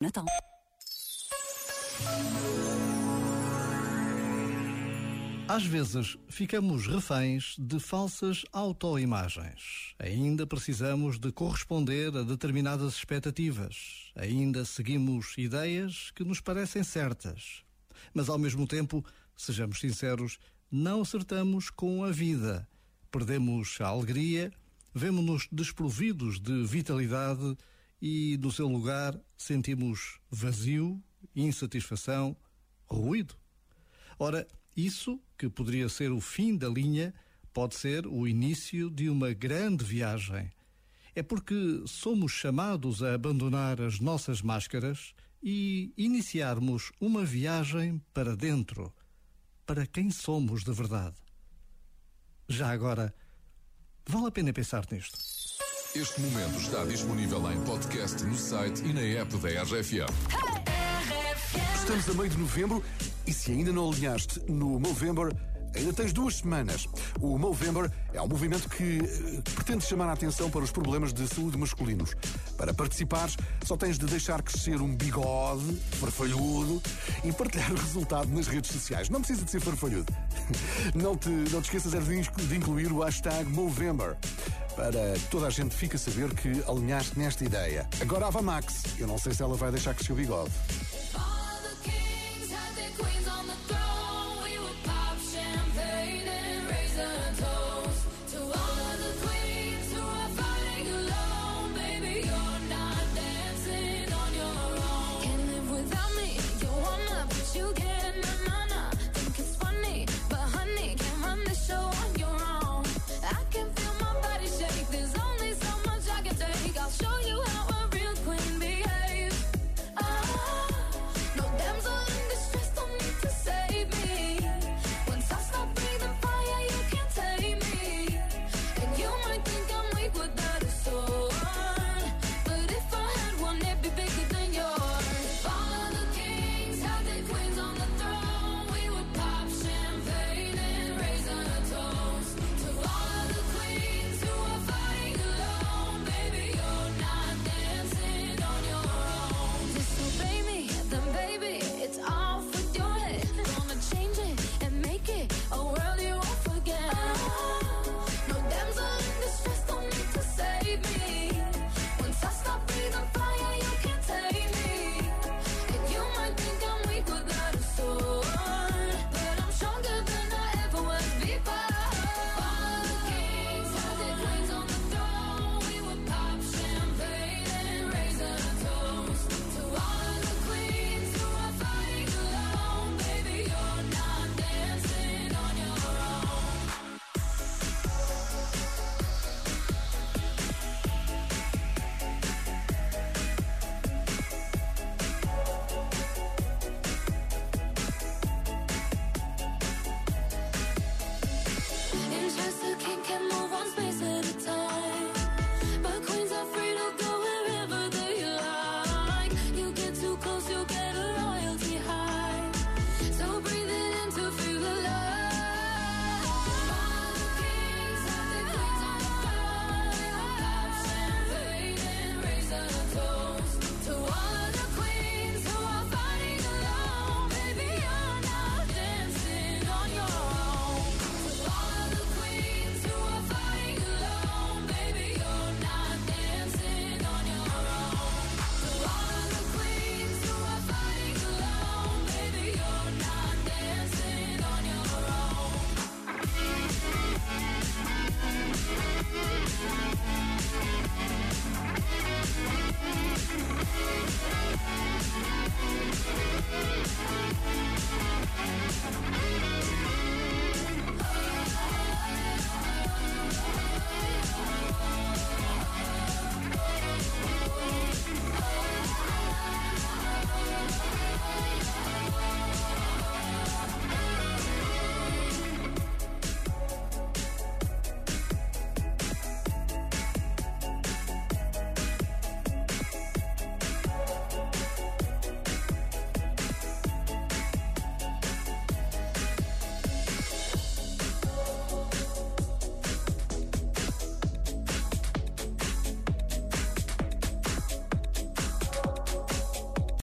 Natal. Às vezes ficamos reféns de falsas autoimagens. Ainda precisamos de corresponder a determinadas expectativas. Ainda seguimos ideias que nos parecem certas. Mas ao mesmo tempo, sejamos sinceros, não acertamos com a vida. Perdemos a alegria, vemos-nos desprovidos de vitalidade e, no seu lugar, sentimos vazio, insatisfação, ruído. Ora, isso, que poderia ser o fim da linha, pode ser o início de uma grande viagem. É porque somos chamados a abandonar as nossas máscaras e iniciarmos uma viagem para dentro, para quem somos de verdade. Já agora, vale a pena pensar nisto. Este momento está disponível em podcast no site e na app da RFM. Estamos a meio de novembro e se ainda não alinhaste no Movember, ainda tens duas semanas. O Movember é um movimento que eh, pretende chamar a atenção para os problemas de saúde masculinos. Para participares, só tens de deixar crescer um bigode farfalhudo e partilhar o resultado nas redes sociais. Não precisa de ser farfalhudo. Não te, não te esqueças é de incluir o hashtag Movember para toda a gente fique a saber que alinhaste nesta ideia. Agora a Max, eu não sei se ela vai deixar crescer o bigode.